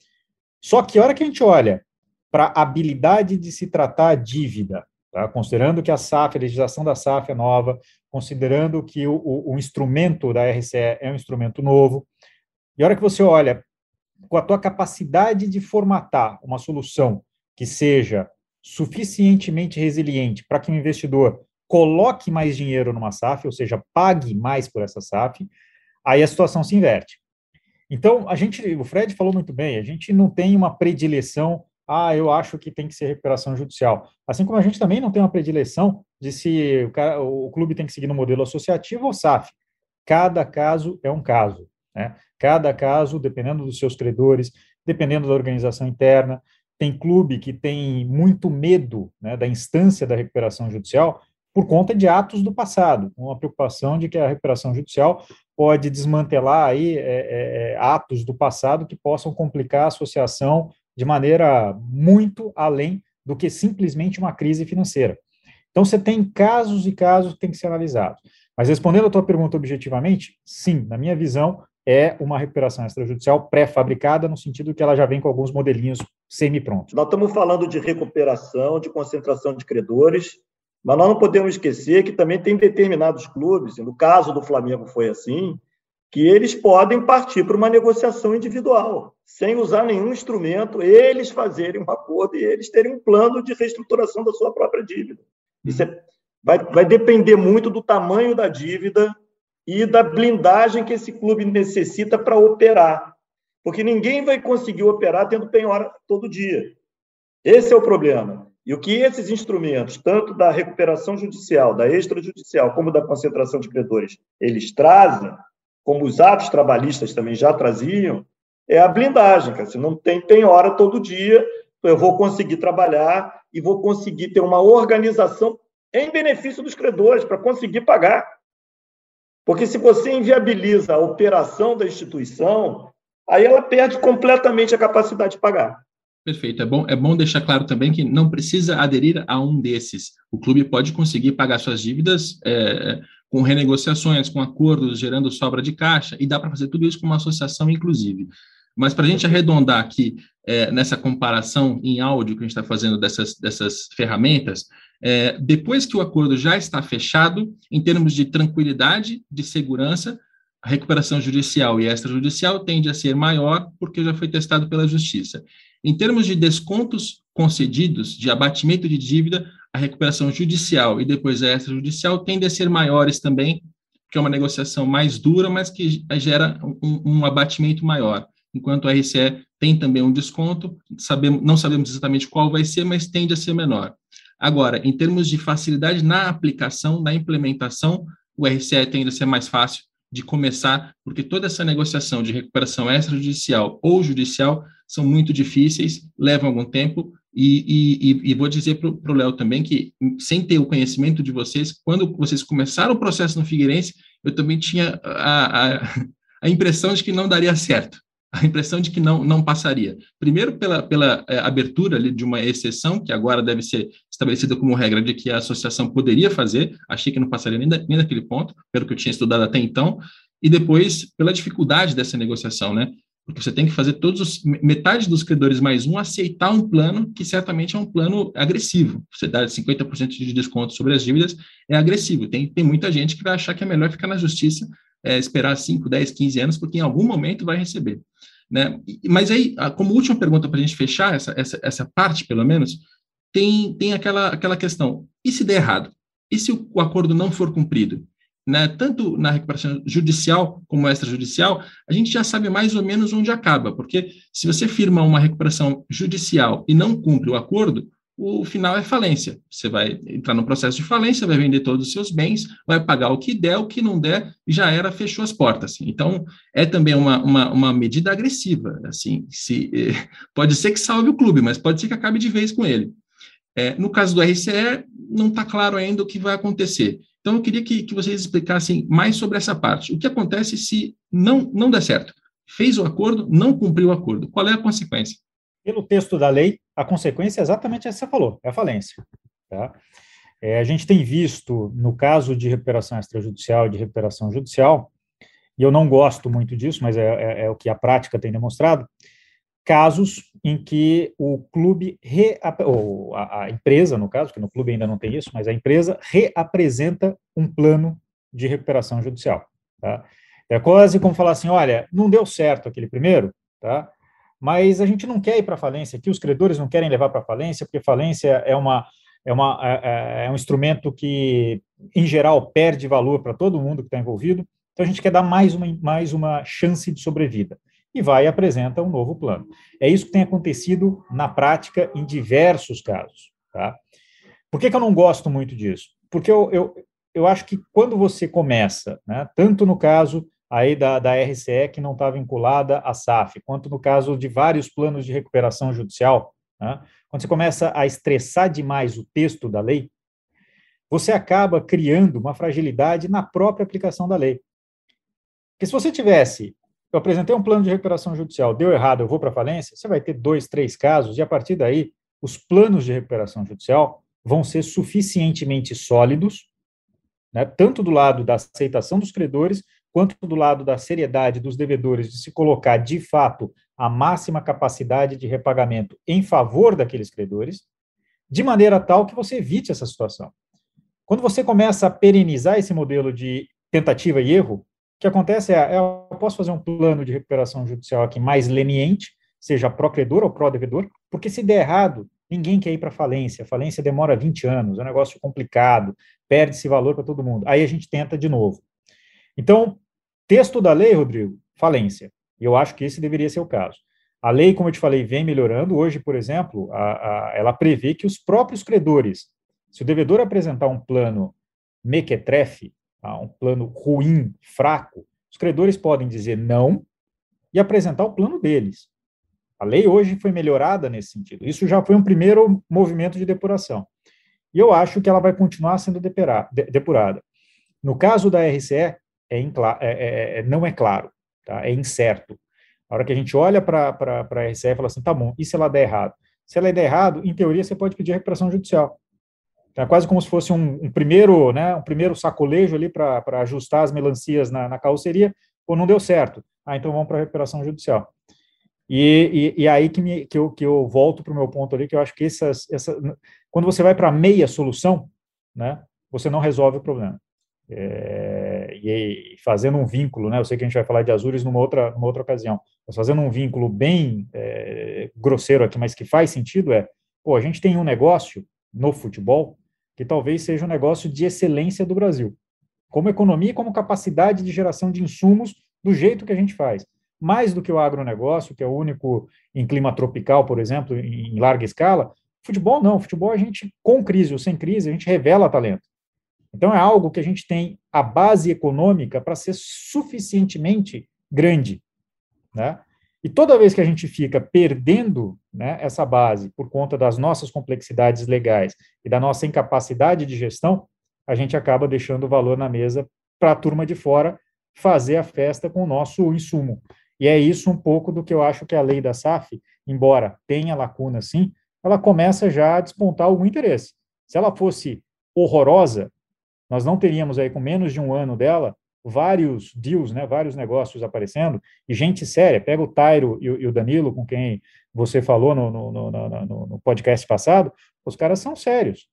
Só que a hora que a gente olha para a habilidade de se tratar a dívida, tá? considerando que a SAF, a legislação da SAF é nova, considerando que o, o, o instrumento da RCE é um instrumento novo, e a hora que você olha com a tua capacidade de formatar uma solução que seja suficientemente resiliente para que o investidor coloque mais dinheiro numa SAF, ou seja, pague mais por essa SAF, aí a situação se inverte. Então, a gente, o Fred falou muito bem, a gente não tem uma predileção, ah, eu acho que tem que ser recuperação judicial. Assim como a gente também não tem uma predileção de se o, cara, o clube tem que seguir no modelo associativo ou SAF. Cada caso é um caso. Né? Cada caso, dependendo dos seus credores, dependendo da organização interna, tem clube que tem muito medo né, da instância da recuperação judicial por conta de atos do passado, uma preocupação de que a recuperação judicial pode desmantelar aí é, é, é, atos do passado que possam complicar a associação de maneira muito além do que simplesmente uma crise financeira. Então, você tem casos e casos que têm que ser analisados. Mas respondendo a tua pergunta objetivamente, sim, na minha visão, é uma recuperação extrajudicial pré-fabricada, no sentido que ela já vem com alguns modelinhos semi-prontos. Nós estamos falando de recuperação, de concentração de credores, mas nós não podemos esquecer que também tem determinados clubes, no caso do Flamengo foi assim, que eles podem partir para uma negociação individual, sem usar nenhum instrumento, eles fazerem um acordo e eles terem um plano de reestruturação da sua própria dívida. Isso é, vai, vai depender muito do tamanho da dívida, e da blindagem que esse clube necessita para operar. Porque ninguém vai conseguir operar tendo penhora todo dia. Esse é o problema. E o que esses instrumentos, tanto da recuperação judicial, da extrajudicial, como da concentração de credores, eles trazem, como os atos trabalhistas também já traziam, é a blindagem. Se não tem penhora todo dia, eu vou conseguir trabalhar e vou conseguir ter uma organização em benefício dos credores para conseguir pagar. Porque se você inviabiliza a operação da instituição, aí ela perde completamente a capacidade de pagar. Perfeito. É bom, é bom deixar claro também que não precisa aderir a um desses. O clube pode conseguir pagar suas dívidas é, com renegociações, com acordos, gerando sobra de caixa, e dá para fazer tudo isso com uma associação, inclusive. Mas para a gente arredondar aqui é, nessa comparação em áudio que a gente está fazendo dessas, dessas ferramentas, é, depois que o acordo já está fechado, em termos de tranquilidade, de segurança, a recuperação judicial e extrajudicial tende a ser maior porque já foi testado pela justiça. Em termos de descontos concedidos, de abatimento de dívida, a recuperação judicial e depois a extrajudicial tendem a ser maiores também, que é uma negociação mais dura, mas que gera um, um abatimento maior enquanto a RCE tem também um desconto, sabemos, não sabemos exatamente qual vai ser, mas tende a ser menor. Agora, em termos de facilidade na aplicação, na implementação, o RCE tende a ser mais fácil de começar, porque toda essa negociação de recuperação extrajudicial ou judicial são muito difíceis, levam algum tempo, e, e, e vou dizer para o Léo também que, sem ter o conhecimento de vocês, quando vocês começaram o processo no Figueirense, eu também tinha a, a, (laughs) a impressão de que não daria certo a impressão de que não, não passaria. Primeiro, pela, pela é, abertura ali de uma exceção, que agora deve ser estabelecida como regra de que a associação poderia fazer, achei que não passaria nem, da, nem daquele ponto, pelo que eu tinha estudado até então, e depois pela dificuldade dessa negociação, né? Porque você tem que fazer todos os, metade dos credores mais um aceitar um plano que certamente é um plano agressivo. Você dá 50% de desconto sobre as dívidas, é agressivo. Tem, tem muita gente que vai achar que é melhor ficar na justiça, é, esperar 5, 10, 15 anos, porque em algum momento vai receber. Né? Mas aí, como última pergunta para a gente fechar essa, essa, essa parte, pelo menos, tem, tem aquela, aquela questão: e se der errado? E se o, o acordo não for cumprido? Né? Tanto na recuperação judicial como extrajudicial, a gente já sabe mais ou menos onde acaba, porque se você firma uma recuperação judicial e não cumpre o acordo, o final é falência. Você vai entrar no processo de falência, vai vender todos os seus bens, vai pagar o que der, o que não der, já era, fechou as portas. Então, é também uma, uma, uma medida agressiva. Assim, se, (laughs) pode ser que salve o clube, mas pode ser que acabe de vez com ele. É, no caso do RCE, não está claro ainda o que vai acontecer. Então, eu queria que, que vocês explicassem mais sobre essa parte. O que acontece se não, não der certo? Fez o acordo, não cumpriu o acordo. Qual é a consequência? Pelo texto da lei, a consequência é exatamente essa que você falou, é a falência. Tá? É, a gente tem visto, no caso de recuperação extrajudicial e de recuperação judicial, e eu não gosto muito disso, mas é, é, é o que a prática tem demonstrado, casos em que o clube, ou a, a, empresa, no caso, que no clube ainda não tem isso, mas a empresa reapresenta um plano de recuperação judicial. Tá? É quase como falar assim, olha, não deu certo aquele primeiro, tá? Mas a gente não quer ir para falência, que os credores não querem levar para falência, porque falência é uma é, uma, é, é, é um instrumento que, em geral, perde valor para todo mundo que está envolvido. Então, a gente quer dar mais uma, mais uma chance de sobrevida. E vai e apresenta um novo plano. É isso que tem acontecido na prática em diversos casos. Tá? Por que, que eu não gosto muito disso? Porque eu, eu, eu acho que quando você começa, né, tanto no caso aí da, da RCE que não está vinculada à SAF, quanto no caso de vários planos de recuperação judicial, né? quando você começa a estressar demais o texto da lei, você acaba criando uma fragilidade na própria aplicação da lei. Porque se você tivesse, eu apresentei um plano de recuperação judicial, deu errado, eu vou para falência, você vai ter dois, três casos, e a partir daí, os planos de recuperação judicial vão ser suficientemente sólidos, né, tanto do lado da aceitação dos credores, quanto do lado da seriedade dos devedores de se colocar, de fato, a máxima capacidade de repagamento em favor daqueles credores, de maneira tal que você evite essa situação. Quando você começa a perenizar esse modelo de tentativa e erro, o que acontece é, eu posso fazer um plano de recuperação judicial aqui mais leniente, seja pró-credor ou pró-devedor, porque se der errado, ninguém quer ir para falência. Falência demora 20 anos, é um negócio complicado, perde-se valor para todo mundo. Aí a gente tenta de novo. Então, Texto da lei, Rodrigo, falência. E eu acho que esse deveria ser o caso. A lei, como eu te falei, vem melhorando. Hoje, por exemplo, a, a, ela prevê que os próprios credores, se o devedor apresentar um plano mequetrefe, tá, um plano ruim, fraco, os credores podem dizer não e apresentar o plano deles. A lei hoje foi melhorada nesse sentido. Isso já foi um primeiro movimento de depuração. E eu acho que ela vai continuar sendo depurada. No caso da RCE, é, é, é, é, não é claro, tá? é incerto. A hora que a gente olha para a RCE e fala assim, tá bom, e se ela der errado? Se ela der errado, em teoria, você pode pedir recuperação judicial. Então, é quase como se fosse um, um primeiro, né, um primeiro sacolejo ali para ajustar as melancias na, na carroceria, ou não deu certo. Ah, então vamos para a recuperação judicial. E, e, e, aí que, me, que, eu, que eu volto para o meu ponto ali, que eu acho que essas, essa, quando você vai para meia solução, né, você não resolve o problema. É, e, fazendo um vínculo, né, eu sei que a gente vai falar de Azures numa outra, numa outra ocasião, mas fazendo um vínculo bem é, grosseiro aqui, mas que faz sentido, é, pô, a gente tem um negócio no futebol que talvez seja um negócio de excelência do Brasil, como economia e como capacidade de geração de insumos do jeito que a gente faz mais do que o agronegócio, que é o único em clima tropical, por exemplo, em larga escala. Futebol não, futebol a gente, com crise ou sem crise, a gente revela talento. Então é algo que a gente tem a base econômica para ser suficientemente grande, né? E toda vez que a gente fica perdendo né, essa base por conta das nossas complexidades legais e da nossa incapacidade de gestão, a gente acaba deixando o valor na mesa para a turma de fora fazer a festa com o nosso insumo. E é isso um pouco do que eu acho que a lei da SAF, embora tenha lacuna sim, ela começa já a despontar algum interesse. Se ela fosse horrorosa, nós não teríamos aí, com menos de um ano dela, vários deals, né, vários negócios aparecendo, e gente séria, pega o Tairo e, e o Danilo, com quem você falou no, no, no, no, podcast passado, os caras são sérios,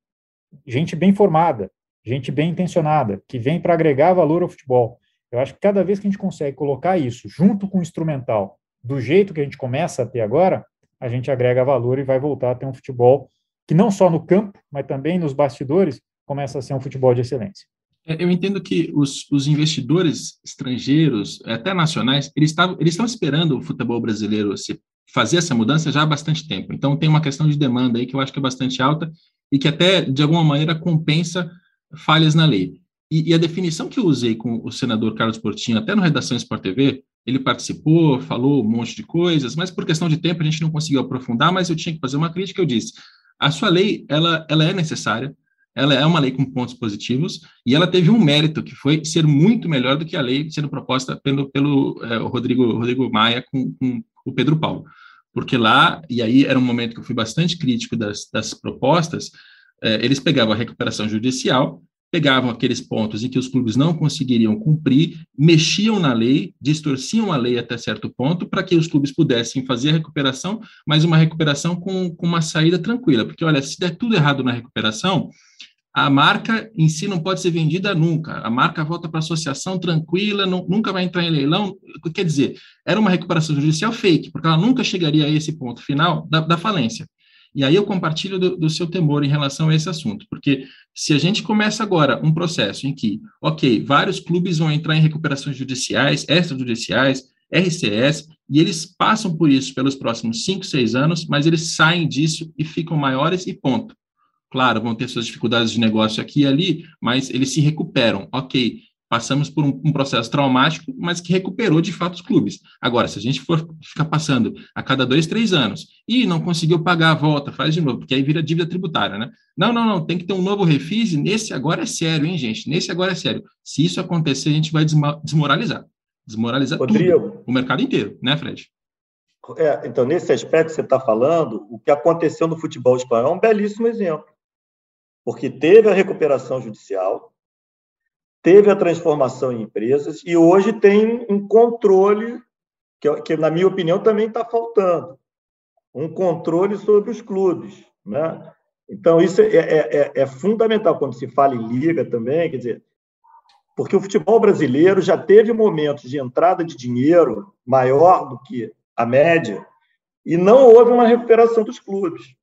gente bem formada, gente bem intencionada, que vem para agregar valor ao futebol. Eu acho que cada vez que a gente consegue colocar isso junto com o instrumental, do jeito que a gente começa a ter agora, a gente agrega valor e vai voltar a ter um futebol que não só no campo, mas também nos bastidores, começa a ser um futebol de excelência. É, eu entendo que os, os investidores estrangeiros, até nacionais, eles, tavam, eles estão esperando o futebol brasileiro se fazer essa mudança já há bastante tempo. Então, tem uma questão de demanda aí que eu acho que é bastante alta e que até, de alguma maneira, compensa falhas na lei. E, e, a definição que eu usei com o senador Carlos Portinho, até no Redação Sport TV, ele participou, falou um monte de coisas, mas por questão de tempo a gente não conseguiu aprofundar, mas eu tinha que fazer uma crítica, eu disse, a sua lei, ela, ela é necessária, ela é uma lei com pontos positivos, e ela teve um mérito, que foi ser muito melhor do que a lei sendo proposta pelo, pelo é, Rodrigo, Rodrigo Maia com, com o Pedro Paulo. Porque lá, e aí era um momento que eu fui bastante crítico das, das propostas, é, eles pegavam a recuperação judicial, pegavam aqueles pontos em que os clubes não conseguiriam cumprir, mexiam na lei, distorciam a lei até certo ponto, para que os clubes pudessem fazer a recuperação, mas uma recuperação com, com uma saída tranquila. Porque, olha, se der tudo errado na recuperação, a marca em si não pode ser vendida nunca. A marca volta para a associação tranquila, não, nunca vai entrar em leilão. Quer dizer, era uma recuperação judicial fake, porque ela nunca chegaria a esse ponto final da, da falência. E aí eu compartilho do, do, seu temor em relação a esse assunto, porque se a gente começa agora um processo em que, ok, vários clubes vão entrar em recuperações judiciais, extrajudiciais, RCS, e eles passam por isso pelos próximos cinco, seis anos, mas eles saem disso e ficam maiores e ponto. Claro, vão ter suas dificuldades de negócio aqui e ali, mas eles se recuperam. Ok, passamos por um, um, processo traumático, mas que recuperou de fato os clubes. Agora, se a gente for ficar passando a cada dois, três anos e não conseguiu pagar a volta, faz de novo, porque aí vira dívida tributária, né? Não, não, não, tem que ter um novo refis, nesse agora é sério, hein, gente? Nesse agora é sério. Se isso acontecer, a gente vai desmoralizar. Desmoralizar Rodrigo, tudo, o mercado inteiro, né, Fred? É, então, nesse aspecto que você está falando, o que aconteceu no futebol espanhol é um belíssimo exemplo. Porque teve a recuperação judicial, teve a transformação em empresas e hoje tem um controle que, que na minha opinião, também está faltando. Um controle sobre os clubes. Né? Então, isso é, é, é, é, fundamental quando se fala em liga também, quer dizer, porque o futebol brasileiro já teve momentos de entrada de dinheiro maior do que a média e não houve uma recuperação dos clubes.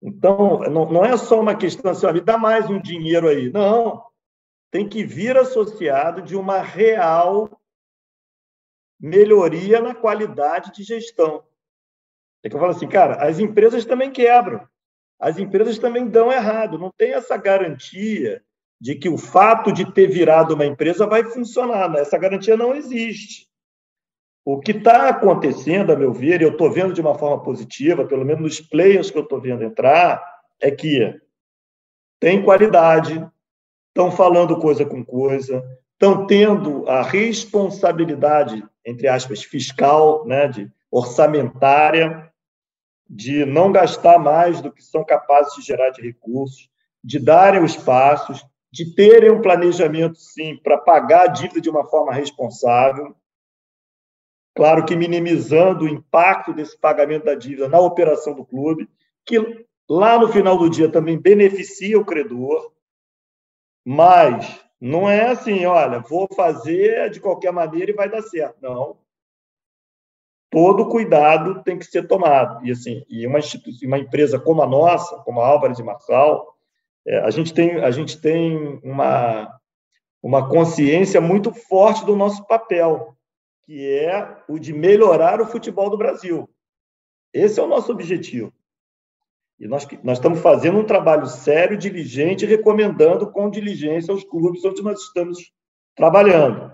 Então, não, não é só uma questão assim, me dá mais um dinheiro aí. Não, tem que vir associado de uma real melhoria na qualidade de gestão. É que eu falo assim, cara, as empresas também quebram, as empresas também dão errado, não tem essa garantia de que o fato de ter virado uma empresa vai funcionar, né? essa garantia não existe. O que está acontecendo, a meu ver, e eu estou vendo de uma forma positiva, pelo menos nos players que eu estou vendo entrar, é que tem qualidade, estão falando coisa com coisa, estão tendo a responsabilidade, entre aspas, fiscal, né, de orçamentária, de não gastar mais do que são capazes de gerar de recursos. de darem os passos, de terem um planejamento, sim, para pagar a dívida de uma forma responsável. Claro que minimizando o impacto desse pagamento da dívida na operação do clube, que lá no final do dia também beneficia o credor, mas não é assim, olha, vou fazer de qualquer maneira e vai dar certo. Não. Todo cuidado tem que ser tomado. E assim, e uma, uma empresa como a nossa, como a Álvares e Marçal, é, a gente tem, a gente tem uma, uma consciência muito forte do nosso papel, que é o de melhorar o futebol do Brasil. Esse é o nosso objetivo. E nós, nós estamos fazendo um trabalho sério, diligente, recomendando com diligência aos clubes onde nós estamos trabalhando.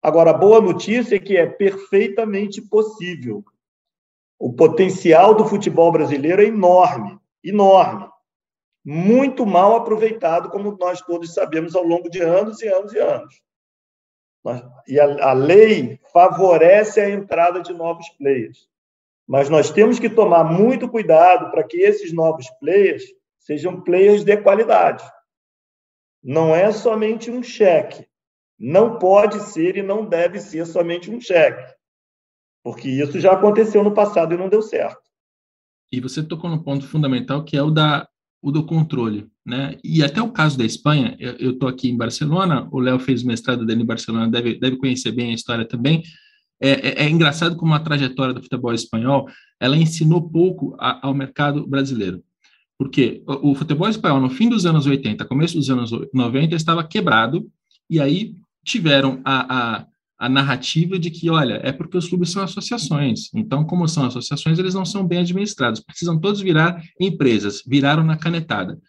Agora, a boa notícia é que é perfeitamente possível. O potencial do futebol brasileiro é enorme, enorme. Muito mal aproveitado, como nós todos sabemos, ao longo de anos e anos e anos. E a, a lei favorece a entrada de novos players. Mas nós temos que tomar muito cuidado para que esses novos players sejam players de qualidade. Não é somente um cheque. Não pode ser e não deve ser somente um cheque. Porque isso já aconteceu no passado e não deu certo. E você tocou no ponto fundamental que é o da o do controle, né? E até o caso da Espanha, eu estou aqui em Barcelona, o Léo fez o mestrado dele em Barcelona, deve, deve conhecer bem a história também. É, é, é, engraçado como a trajetória do futebol espanhol ela ensinou pouco a, ao mercado brasileiro. Porque o, o, futebol espanhol, no fim dos anos 80, começo dos anos 90, estava quebrado, e aí tiveram a, a, a narrativa de que, olha, é porque os clubes são associações. Então, como são associações, eles não são bem administrados, precisam todos virar empresas, viraram na canetada.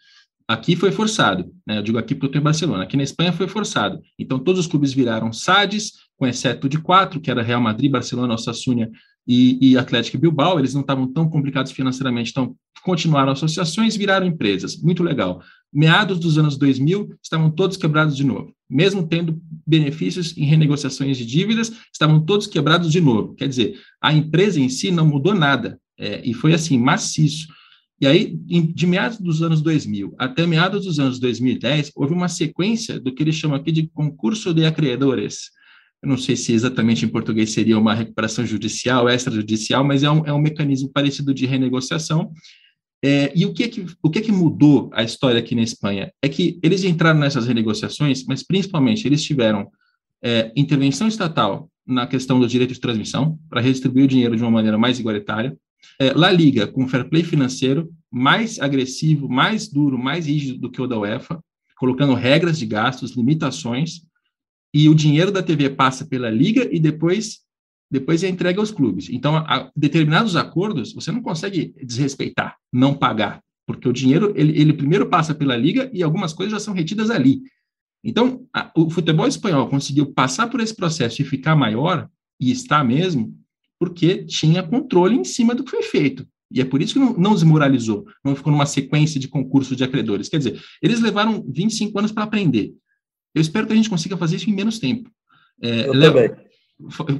Aqui foi forçado, né? Eu digo aqui porque eu em Barcelona. Aqui na Espanha foi forçado. Então, todos os clubes viraram SADs, com exceto de quatro, que era Real Madrid, Barcelona, Osasuna e, e Atlético Bilbao. Eles não estavam tão complicados financeiramente, então continuaram associações, viraram empresas. Muito legal. Meados dos anos 2000, estavam todos quebrados de novo. Mesmo tendo benefícios em renegociações de dívidas, estavam todos quebrados de novo. Quer dizer, a empresa em si não mudou nada. É, e foi assim, maciço. E aí, de meados dos anos 2000 até meados dos anos 2010, houve uma sequência do que eles chamam aqui de concurso de acreedores. Eu não sei se exatamente em português seria uma recuperação judicial, extrajudicial, mas é um, é um mecanismo parecido de renegociação. É, e o que, é que, o que é que mudou a história aqui na Espanha? É que eles entraram nessas renegociações, mas principalmente eles tiveram é, intervenção estatal na questão do direito de transmissão, para redistribuir o dinheiro de uma maneira mais igualitária, é, La Liga, com fair play financeiro, mais agressivo, mais duro, mais rígido do que o da UEFA, colocando regras de gastos, limitações, e o dinheiro da TV passa pela Liga e depois depois é entregue aos clubes. Então, a, determinados acordos você não consegue desrespeitar, não pagar, porque o dinheiro ele, ele primeiro passa pela liga e algumas coisas já são retidas ali. Então, a, o futebol espanhol conseguiu passar por esse processo e ficar maior e está mesmo porque tinha controle em cima do que foi feito. E é por isso que não, não desmoralizou, não ficou numa sequência de concursos de acreedores. Quer dizer, eles levaram 25 anos para aprender. Eu espero que a gente consiga fazer isso em menos tempo. É, eu Léo, também.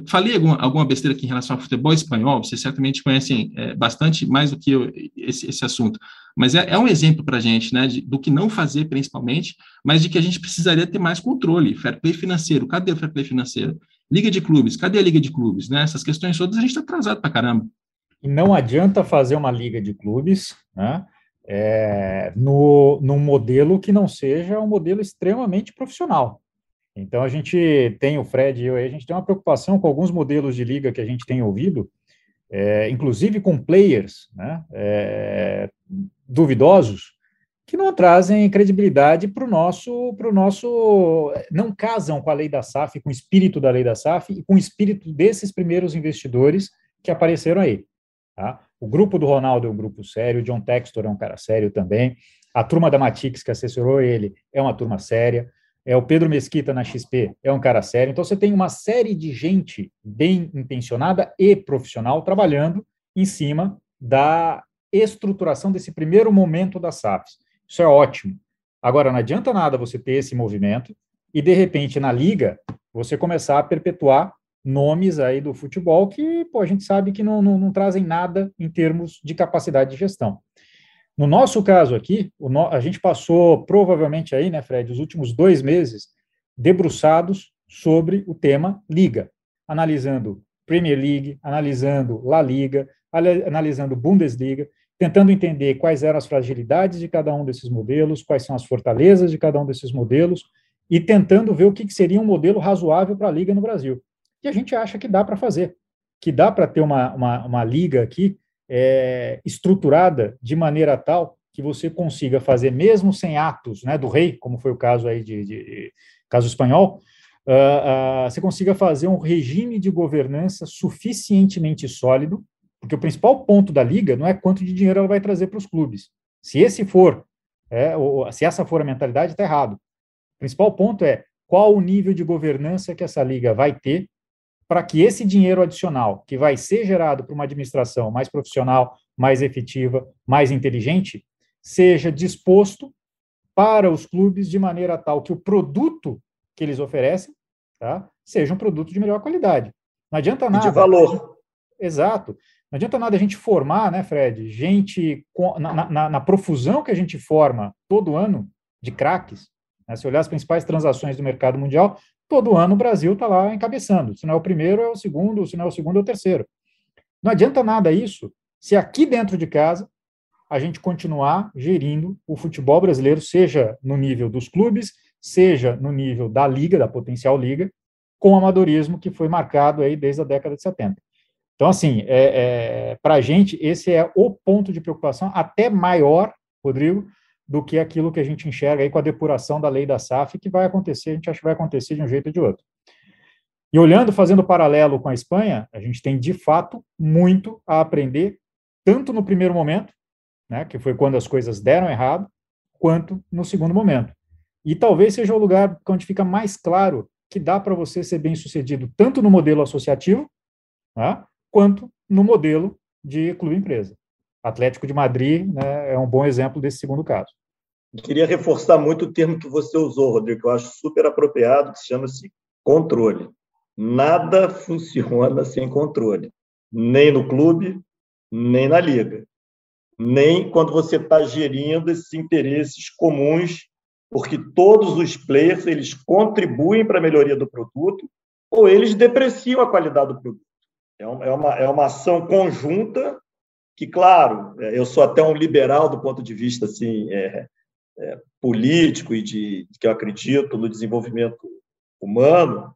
Falei alguma, alguma besteira aqui em relação ao futebol espanhol, vocês certamente conhecem é, bastante mais do que eu, esse, esse assunto, mas é, é um exemplo para a gente, né, de, do que não fazer principalmente, mas de que a gente precisaria ter mais controle, fair play financeiro, cadê o fair play financeiro? Liga de clubes, cadê a liga de clubes? Né? Essas questões todas a gente está atrasado para caramba. E não adianta fazer uma liga de clubes né, é, no, num modelo que não seja um modelo extremamente profissional. Então a gente tem, o Fred e eu, a gente tem uma preocupação com alguns modelos de liga que a gente tem ouvido, é, inclusive com players né, é, duvidosos, que não trazem credibilidade para o nosso, pro nosso. não casam com a lei da SAF, com o espírito da lei da SAF e com o espírito desses primeiros investidores que apareceram aí. Tá? O grupo do Ronaldo é um grupo sério, o John Textor é um cara sério também, a turma da Matix, que assessorou ele, é uma turma séria, é o Pedro Mesquita na XP, é um cara sério. Então você tem uma série de gente bem intencionada e profissional trabalhando em cima da estruturação desse primeiro momento das SAFs. Isso é ótimo. Agora, não adianta nada você ter esse movimento e, de repente, na liga, você começar a perpetuar nomes aí do futebol que pô, a gente sabe que não, não, não trazem nada em termos de capacidade de gestão. No nosso caso aqui, no, a gente passou provavelmente aí, né, Fred, os últimos dois meses debruçados sobre o tema Liga, analisando Premier League, analisando La Liga, analisando Bundesliga, tentando entender quais eram as fragilidades de cada um desses modelos, quais são as fortalezas de cada um desses modelos, e tentando ver o que seria um modelo razoável para a Liga no Brasil. E a gente acha que dá para fazer, que dá para ter uma, uma, uma Liga aqui é, estruturada de maneira tal que você consiga fazer, mesmo sem atos né, do rei, como foi o caso aí de, de, de caso espanhol, uh, uh, você consiga fazer um regime de governança suficientemente sólido, porque o principal ponto da liga não é quanto de dinheiro ela vai trazer para os clubes. Se esse for, é, se essa for a mentalidade, está errado. O principal ponto é qual o nível de governança que essa liga vai ter para que esse dinheiro adicional, que vai ser gerado por uma administração mais profissional, mais efetiva, mais inteligente, seja disposto para os clubes de maneira tal que o produto que eles oferecem tá, seja um produto de melhor qualidade. Não adianta nada. de valor. Exato. Não adianta nada a gente formar, né, Fred, gente na, na, na, profusão que a gente forma todo ano de craques. Né, se olhar as principais transações do mercado mundial, todo ano o Brasil está lá encabeçando. Se não é o primeiro, é o segundo, se não é o segundo, é o terceiro. Não adianta nada isso se aqui dentro de casa a gente continuar gerindo o futebol brasileiro, seja no nível dos clubes, seja no nível da liga, da potencial liga, com o amadorismo que foi marcado aí desde a década de 70. Então, assim, é, é para a gente, esse é o ponto de preocupação até maior, Rodrigo, do que aquilo que a gente enxerga aí com a depuração da lei da SAF, que vai acontecer, a gente acha que vai acontecer de um jeito ou de outro. E olhando, fazendo paralelo com a Espanha, a gente tem de fato muito a aprender, tanto no primeiro momento, né, que foi quando as coisas deram errado, quanto no segundo momento. E talvez seja o lugar onde fica mais claro que dá para você ser bem sucedido tanto no modelo associativo, né, quanto no modelo de clube-empresa. Atlético de Madrid né, é um bom exemplo desse segundo caso. Queria reforçar muito o termo que você usou, Rodrigo, que eu acho super apropriado, que chama-se controle. Nada funciona sem controle, nem no clube, nem na liga, nem quando você está gerindo esses interesses comuns, porque todos os players eles contribuem para a melhoria do produto ou eles depreciam a qualidade do produto. É uma, é uma ação conjunta que, claro, é, eu sou até um liberal do ponto de vista assim, é, é, político e de, que eu acredito no desenvolvimento humano,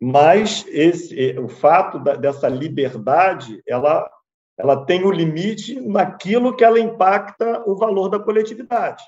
mas esse, é, o fato da, dessa liberdade, ela, ela tem o um limite naquilo que ela impacta o valor da coletividade.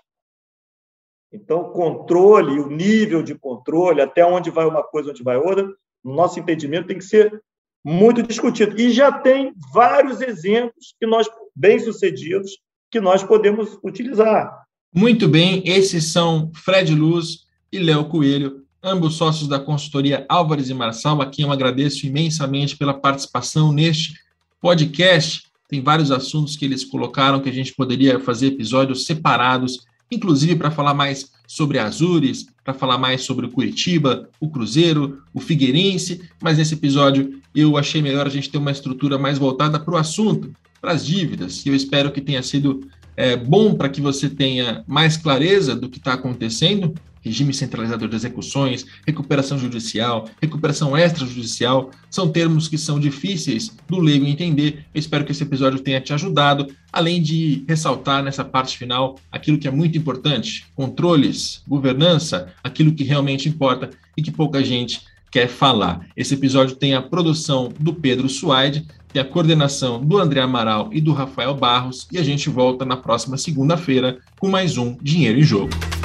Então, o controle, o nível de controle, até onde vai uma coisa, onde vai outra, no nosso entendimento, tem que ser muito discutido. E já tem vários exemplos que nós bem-sucedidos que nós podemos utilizar. Muito bem, esses são Fred Luz e Léo Coelho, ambos sócios da consultoria Álvares e Marçal, a quem eu agradeço imensamente pela participação neste podcast. Tem vários assuntos que eles colocaram que a gente poderia fazer episódios separados inclusive para falar mais sobre Azures, para falar mais sobre o Curitiba, o Cruzeiro, o Figueirense, mas nesse episódio eu achei melhor a gente ter uma estrutura mais voltada para o assunto, para as dívidas, e eu espero que tenha sido é, bom para que você tenha mais clareza do que está acontecendo regime centralizador de execuções, recuperação judicial, recuperação extrajudicial, são termos que são difíceis do leigo entender. Eu espero que esse episódio tenha te ajudado, além de ressaltar nessa parte final aquilo que é muito importante: controles, governança, aquilo que realmente importa e que pouca gente quer falar. Esse episódio tem a produção do Pedro Suaide, tem a coordenação do André Amaral e do Rafael Barros, e a gente volta na próxima segunda-feira com mais um Dinheiro em Jogo.